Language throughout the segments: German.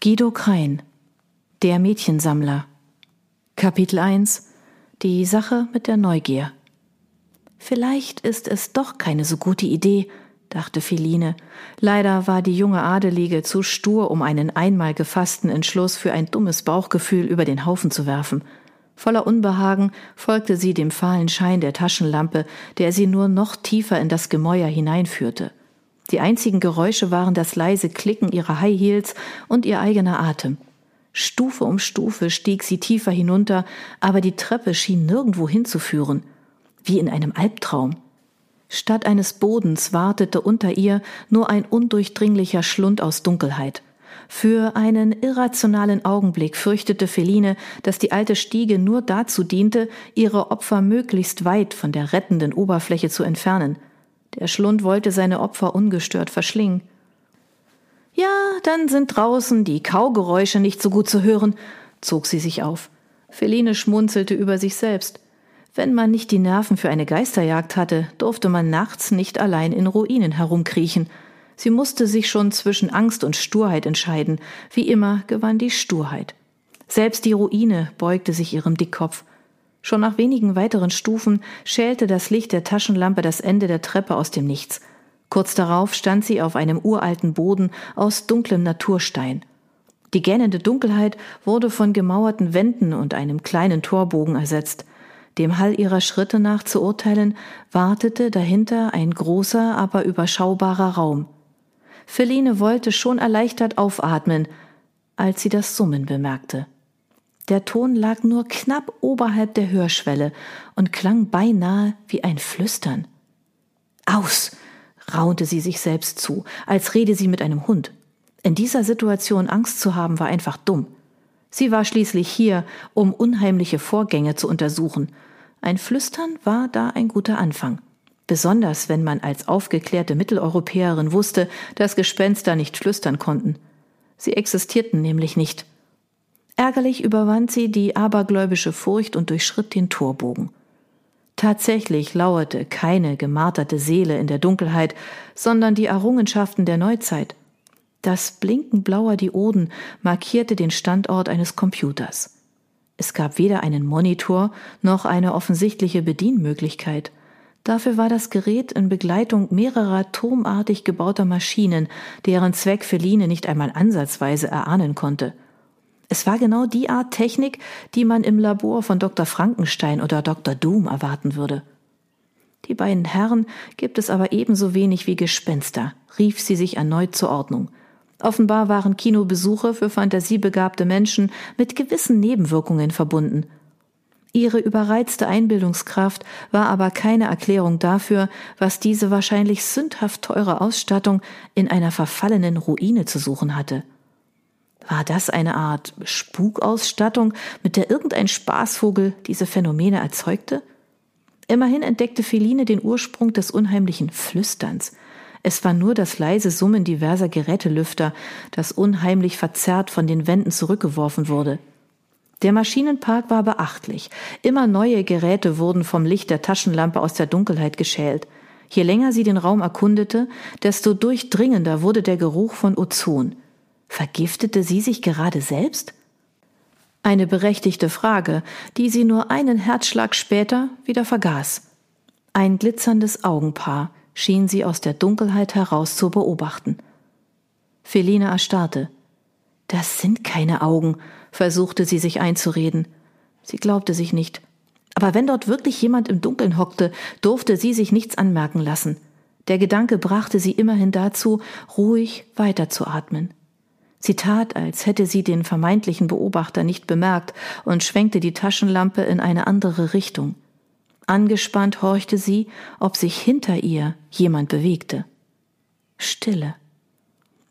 Guido Krein Der Mädchensammler Kapitel 1 Die Sache mit der Neugier Vielleicht ist es doch keine so gute Idee, dachte Philine. Leider war die junge Adelige zu stur, um einen einmal gefassten Entschluss für ein dummes Bauchgefühl über den Haufen zu werfen. Voller Unbehagen folgte sie dem fahlen Schein der Taschenlampe, der sie nur noch tiefer in das Gemäuer hineinführte. Die einzigen Geräusche waren das leise Klicken ihrer High Heels und ihr eigener Atem. Stufe um Stufe stieg sie tiefer hinunter, aber die Treppe schien nirgendwo hinzuführen, wie in einem Albtraum. Statt eines Bodens wartete unter ihr nur ein undurchdringlicher Schlund aus Dunkelheit. Für einen irrationalen Augenblick fürchtete Feline, dass die alte Stiege nur dazu diente, ihre Opfer möglichst weit von der rettenden Oberfläche zu entfernen. Der Schlund wollte seine Opfer ungestört verschlingen. Ja, dann sind draußen die Kaugeräusche nicht so gut zu hören, zog sie sich auf. Feline schmunzelte über sich selbst. Wenn man nicht die Nerven für eine Geisterjagd hatte, durfte man nachts nicht allein in Ruinen herumkriechen. Sie musste sich schon zwischen Angst und Sturheit entscheiden. Wie immer gewann die Sturheit. Selbst die Ruine beugte sich ihrem Dickkopf. Schon nach wenigen weiteren Stufen schälte das Licht der Taschenlampe das Ende der Treppe aus dem Nichts. Kurz darauf stand sie auf einem uralten Boden aus dunklem Naturstein. Die gähnende Dunkelheit wurde von gemauerten Wänden und einem kleinen Torbogen ersetzt. Dem Hall ihrer Schritte nach zu urteilen, wartete dahinter ein großer, aber überschaubarer Raum. Feline wollte schon erleichtert aufatmen, als sie das Summen bemerkte. Der Ton lag nur knapp oberhalb der Hörschwelle und klang beinahe wie ein Flüstern. Aus! raunte sie sich selbst zu, als rede sie mit einem Hund. In dieser Situation Angst zu haben, war einfach dumm. Sie war schließlich hier, um unheimliche Vorgänge zu untersuchen. Ein Flüstern war da ein guter Anfang. Besonders wenn man als aufgeklärte Mitteleuropäerin wusste, dass Gespenster nicht flüstern konnten. Sie existierten nämlich nicht. Ärgerlich überwand sie die abergläubische Furcht und durchschritt den Torbogen. Tatsächlich lauerte keine gemarterte Seele in der Dunkelheit, sondern die Errungenschaften der Neuzeit. Das Blinken blauer Dioden markierte den Standort eines Computers. Es gab weder einen Monitor noch eine offensichtliche Bedienmöglichkeit. Dafür war das Gerät in Begleitung mehrerer turmartig gebauter Maschinen, deren Zweck Feline nicht einmal ansatzweise erahnen konnte – es war genau die Art Technik, die man im Labor von Dr. Frankenstein oder Dr. Doom erwarten würde. Die beiden Herren gibt es aber ebenso wenig wie Gespenster, rief sie sich erneut zur Ordnung. Offenbar waren Kinobesuche für fantasiebegabte Menschen mit gewissen Nebenwirkungen verbunden. Ihre überreizte Einbildungskraft war aber keine Erklärung dafür, was diese wahrscheinlich sündhaft teure Ausstattung in einer verfallenen Ruine zu suchen hatte. War das eine Art Spukausstattung, mit der irgendein Spaßvogel diese Phänomene erzeugte? Immerhin entdeckte Feline den Ursprung des unheimlichen Flüsterns. Es war nur das leise Summen diverser Gerätelüfter, das unheimlich verzerrt von den Wänden zurückgeworfen wurde. Der Maschinenpark war beachtlich. Immer neue Geräte wurden vom Licht der Taschenlampe aus der Dunkelheit geschält. Je länger sie den Raum erkundete, desto durchdringender wurde der Geruch von Ozon. Vergiftete sie sich gerade selbst? Eine berechtigte Frage, die sie nur einen Herzschlag später wieder vergaß. Ein glitzerndes Augenpaar schien sie aus der Dunkelheit heraus zu beobachten. Feline erstarrte. Das sind keine Augen, versuchte sie sich einzureden. Sie glaubte sich nicht. Aber wenn dort wirklich jemand im Dunkeln hockte, durfte sie sich nichts anmerken lassen. Der Gedanke brachte sie immerhin dazu, ruhig weiterzuatmen. Sie tat, als hätte sie den vermeintlichen Beobachter nicht bemerkt und schwenkte die Taschenlampe in eine andere Richtung. Angespannt horchte sie, ob sich hinter ihr jemand bewegte. Stille.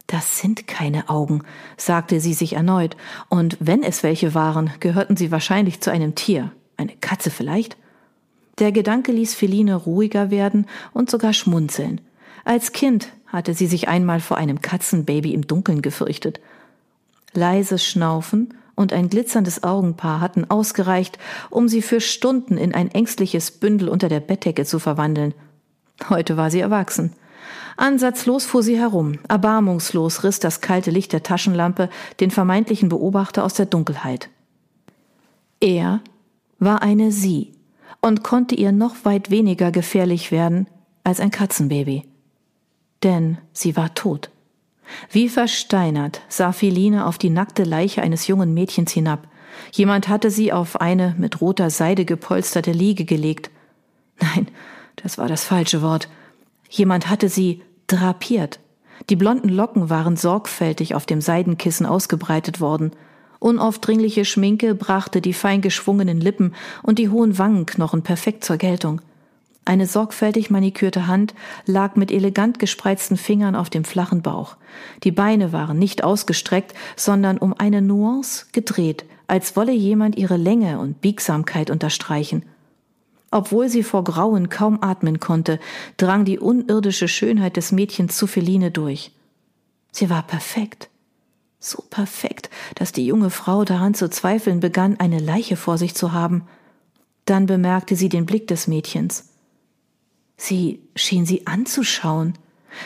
Das sind keine Augen, sagte sie sich erneut, und wenn es welche waren, gehörten sie wahrscheinlich zu einem Tier, eine Katze vielleicht. Der Gedanke ließ Feline ruhiger werden und sogar schmunzeln. Als Kind hatte sie sich einmal vor einem Katzenbaby im Dunkeln gefürchtet. Leises Schnaufen und ein glitzerndes Augenpaar hatten ausgereicht, um sie für Stunden in ein ängstliches Bündel unter der Bettdecke zu verwandeln. Heute war sie erwachsen. Ansatzlos fuhr sie herum, erbarmungslos riss das kalte Licht der Taschenlampe den vermeintlichen Beobachter aus der Dunkelheit. Er war eine Sie und konnte ihr noch weit weniger gefährlich werden als ein Katzenbaby. Denn sie war tot. Wie versteinert sah Philine auf die nackte Leiche eines jungen Mädchens hinab. Jemand hatte sie auf eine mit roter Seide gepolsterte Liege gelegt. Nein, das war das falsche Wort. Jemand hatte sie drapiert. Die blonden Locken waren sorgfältig auf dem Seidenkissen ausgebreitet worden. Unaufdringliche Schminke brachte die fein geschwungenen Lippen und die hohen Wangenknochen perfekt zur Geltung. Eine sorgfältig manikürte Hand lag mit elegant gespreizten Fingern auf dem flachen Bauch. Die Beine waren nicht ausgestreckt, sondern um eine Nuance gedreht, als wolle jemand ihre Länge und Biegsamkeit unterstreichen. Obwohl sie vor Grauen kaum atmen konnte, drang die unirdische Schönheit des Mädchens zu Feline durch. Sie war perfekt. So perfekt, dass die junge Frau daran zu zweifeln begann, eine Leiche vor sich zu haben. Dann bemerkte sie den Blick des Mädchens. Sie schien sie anzuschauen.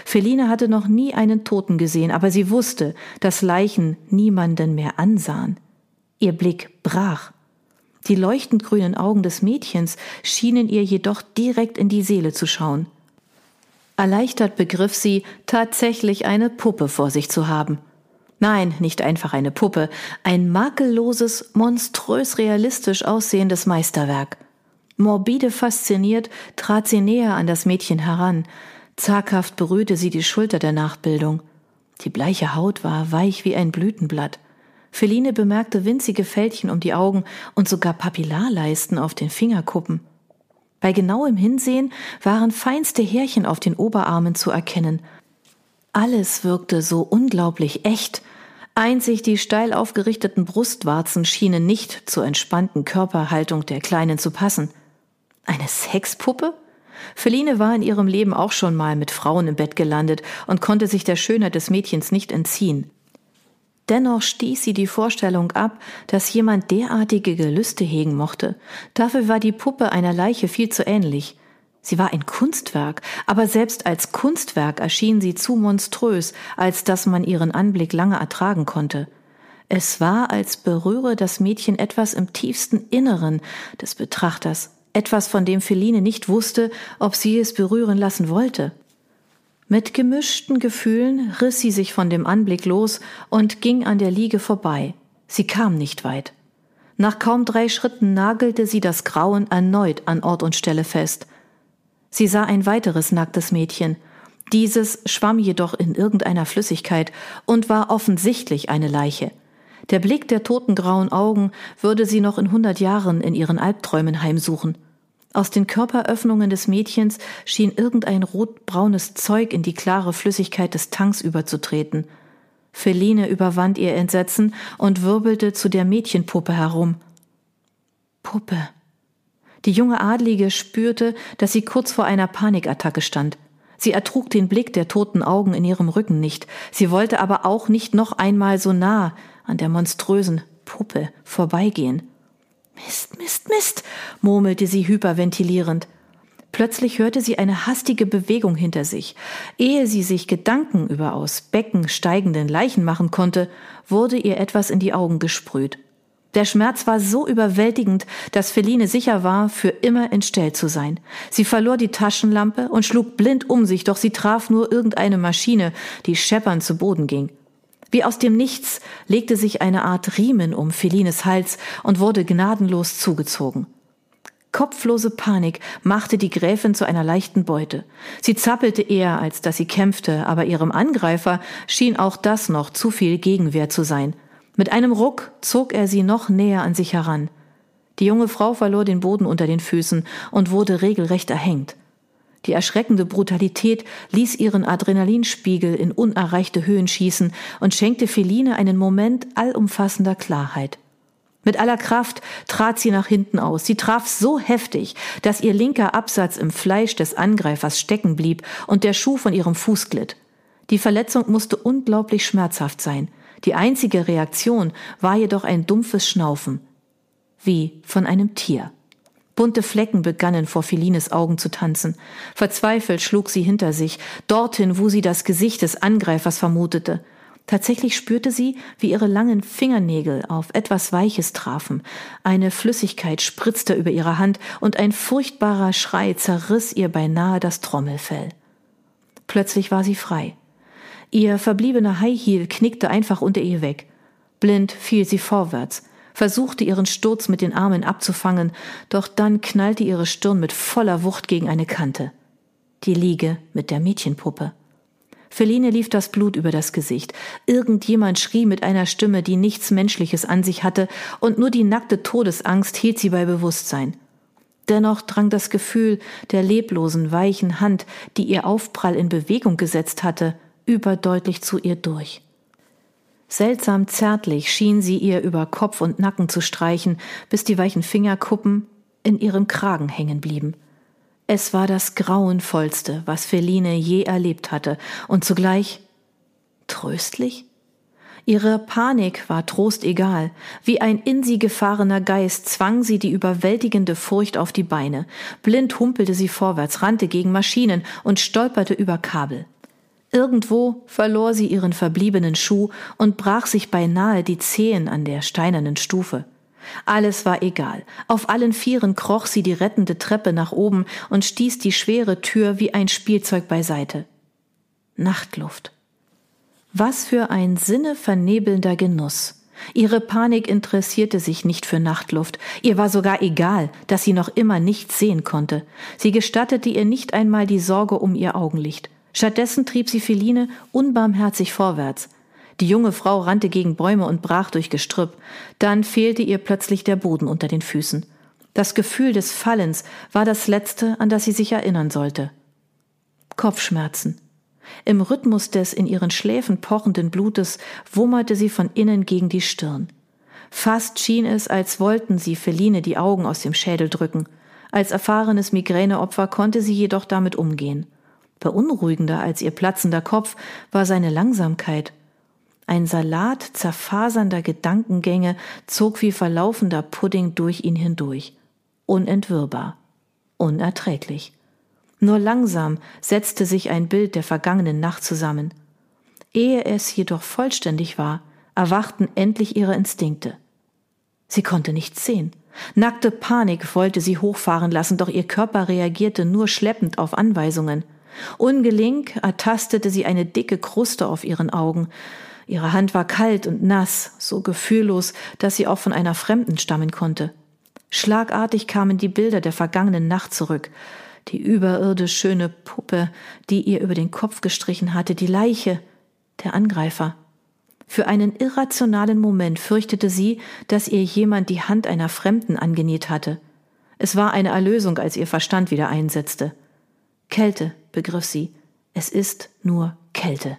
Feline hatte noch nie einen Toten gesehen, aber sie wusste, dass Leichen niemanden mehr ansahen. Ihr Blick brach. Die leuchtend grünen Augen des Mädchens schienen ihr jedoch direkt in die Seele zu schauen. Erleichtert begriff sie, tatsächlich eine Puppe vor sich zu haben. Nein, nicht einfach eine Puppe, ein makelloses, monströs realistisch aussehendes Meisterwerk. Morbide fasziniert trat sie näher an das Mädchen heran. Zaghaft berührte sie die Schulter der Nachbildung. Die bleiche Haut war weich wie ein Blütenblatt. Feline bemerkte winzige Fältchen um die Augen und sogar Papillarleisten auf den Fingerkuppen. Bei genauem Hinsehen waren feinste Härchen auf den Oberarmen zu erkennen. Alles wirkte so unglaublich echt. Einzig die steil aufgerichteten Brustwarzen schienen nicht zur entspannten Körperhaltung der Kleinen zu passen. Eine Sexpuppe? Feline war in ihrem Leben auch schon mal mit Frauen im Bett gelandet und konnte sich der Schönheit des Mädchens nicht entziehen. Dennoch stieß sie die Vorstellung ab, dass jemand derartige Gelüste hegen mochte. Dafür war die Puppe einer Leiche viel zu ähnlich. Sie war ein Kunstwerk, aber selbst als Kunstwerk erschien sie zu monströs, als dass man ihren Anblick lange ertragen konnte. Es war, als berühre das Mädchen etwas im tiefsten Inneren des Betrachters, etwas, von dem Feline nicht wusste, ob sie es berühren lassen wollte. Mit gemischten Gefühlen riss sie sich von dem Anblick los und ging an der Liege vorbei. Sie kam nicht weit. Nach kaum drei Schritten nagelte sie das Grauen erneut an Ort und Stelle fest. Sie sah ein weiteres nacktes Mädchen. Dieses schwamm jedoch in irgendeiner Flüssigkeit und war offensichtlich eine Leiche. Der Blick der toten grauen Augen würde sie noch in hundert Jahren in ihren Albträumen heimsuchen. Aus den Körperöffnungen des Mädchens schien irgendein rotbraunes Zeug in die klare Flüssigkeit des Tanks überzutreten. Feline überwand ihr Entsetzen und wirbelte zu der Mädchenpuppe herum. Puppe. Die junge Adlige spürte, dass sie kurz vor einer Panikattacke stand. Sie ertrug den Blick der toten Augen in ihrem Rücken nicht. Sie wollte aber auch nicht noch einmal so nah an der monströsen Puppe vorbeigehen. Mist, Mist, Mist, murmelte sie hyperventilierend. Plötzlich hörte sie eine hastige Bewegung hinter sich. Ehe sie sich Gedanken über aus Becken steigenden Leichen machen konnte, wurde ihr etwas in die Augen gesprüht. Der Schmerz war so überwältigend, dass Feline sicher war, für immer entstellt zu sein. Sie verlor die Taschenlampe und schlug blind um sich, doch sie traf nur irgendeine Maschine, die scheppernd zu Boden ging. Wie aus dem Nichts legte sich eine Art Riemen um Felines Hals und wurde gnadenlos zugezogen. Kopflose Panik machte die Gräfin zu einer leichten Beute. Sie zappelte eher, als dass sie kämpfte, aber ihrem Angreifer schien auch das noch zu viel Gegenwehr zu sein. Mit einem Ruck zog er sie noch näher an sich heran. Die junge Frau verlor den Boden unter den Füßen und wurde regelrecht erhängt. Die erschreckende Brutalität ließ ihren Adrenalinspiegel in unerreichte Höhen schießen und schenkte Feline einen Moment allumfassender Klarheit. Mit aller Kraft trat sie nach hinten aus. Sie traf so heftig, dass ihr linker Absatz im Fleisch des Angreifers stecken blieb und der Schuh von ihrem Fuß glitt. Die Verletzung musste unglaublich schmerzhaft sein. Die einzige Reaktion war jedoch ein dumpfes Schnaufen, wie von einem Tier. Bunte Flecken begannen vor Felines Augen zu tanzen. Verzweifelt schlug sie hinter sich, dorthin, wo sie das Gesicht des Angreifers vermutete. Tatsächlich spürte sie, wie ihre langen Fingernägel auf etwas Weiches trafen. Eine Flüssigkeit spritzte über ihre Hand und ein furchtbarer Schrei zerriss ihr beinahe das Trommelfell. Plötzlich war sie frei. Ihr verbliebener High Heel knickte einfach unter ihr weg. Blind fiel sie vorwärts, versuchte ihren Sturz mit den Armen abzufangen, doch dann knallte ihre Stirn mit voller Wucht gegen eine Kante. Die Liege mit der Mädchenpuppe. Feline lief das Blut über das Gesicht. Irgendjemand schrie mit einer Stimme, die nichts Menschliches an sich hatte, und nur die nackte Todesangst hielt sie bei Bewusstsein. Dennoch drang das Gefühl der leblosen, weichen Hand, die ihr Aufprall in Bewegung gesetzt hatte, überdeutlich zu ihr durch. Seltsam zärtlich schien sie ihr über Kopf und Nacken zu streichen, bis die weichen Fingerkuppen in ihrem Kragen hängen blieben. Es war das Grauenvollste, was Feline je erlebt hatte, und zugleich tröstlich? Ihre Panik war Trost egal. Wie ein in sie gefahrener Geist zwang sie die überwältigende Furcht auf die Beine. Blind humpelte sie vorwärts, rannte gegen Maschinen und stolperte über Kabel. Irgendwo verlor sie ihren verbliebenen Schuh und brach sich beinahe die Zehen an der steinernen Stufe. Alles war egal. Auf allen Vieren kroch sie die rettende Treppe nach oben und stieß die schwere Tür wie ein Spielzeug beiseite. Nachtluft. Was für ein sinnevernebelnder Genuss. Ihre Panik interessierte sich nicht für Nachtluft. Ihr war sogar egal, dass sie noch immer nichts sehen konnte. Sie gestattete ihr nicht einmal die Sorge um ihr Augenlicht. Stattdessen trieb sie Feline unbarmherzig vorwärts. Die junge Frau rannte gegen Bäume und brach durch Gestrüpp. Dann fehlte ihr plötzlich der Boden unter den Füßen. Das Gefühl des Fallens war das letzte, an das sie sich erinnern sollte. Kopfschmerzen. Im Rhythmus des in ihren Schläfen pochenden Blutes wummerte sie von innen gegen die Stirn. Fast schien es, als wollten sie Feline die Augen aus dem Schädel drücken. Als erfahrenes Migräneopfer konnte sie jedoch damit umgehen. Beunruhigender als ihr platzender Kopf war seine Langsamkeit. Ein Salat zerfasernder Gedankengänge zog wie verlaufender Pudding durch ihn hindurch. Unentwirrbar. Unerträglich. Nur langsam setzte sich ein Bild der vergangenen Nacht zusammen. Ehe es jedoch vollständig war, erwachten endlich ihre Instinkte. Sie konnte nichts sehen. Nackte Panik wollte sie hochfahren lassen, doch ihr Körper reagierte nur schleppend auf Anweisungen. Ungelink ertastete sie eine dicke Kruste auf ihren Augen. Ihre Hand war kalt und nass, so gefühllos, dass sie auch von einer Fremden stammen konnte. Schlagartig kamen die Bilder der vergangenen Nacht zurück. Die überirdisch schöne Puppe, die ihr über den Kopf gestrichen hatte, die Leiche, der Angreifer. Für einen irrationalen Moment fürchtete sie, dass ihr jemand die Hand einer Fremden angenäht hatte. Es war eine Erlösung, als ihr Verstand wieder einsetzte. Kälte, begriff sie. Es ist nur Kälte.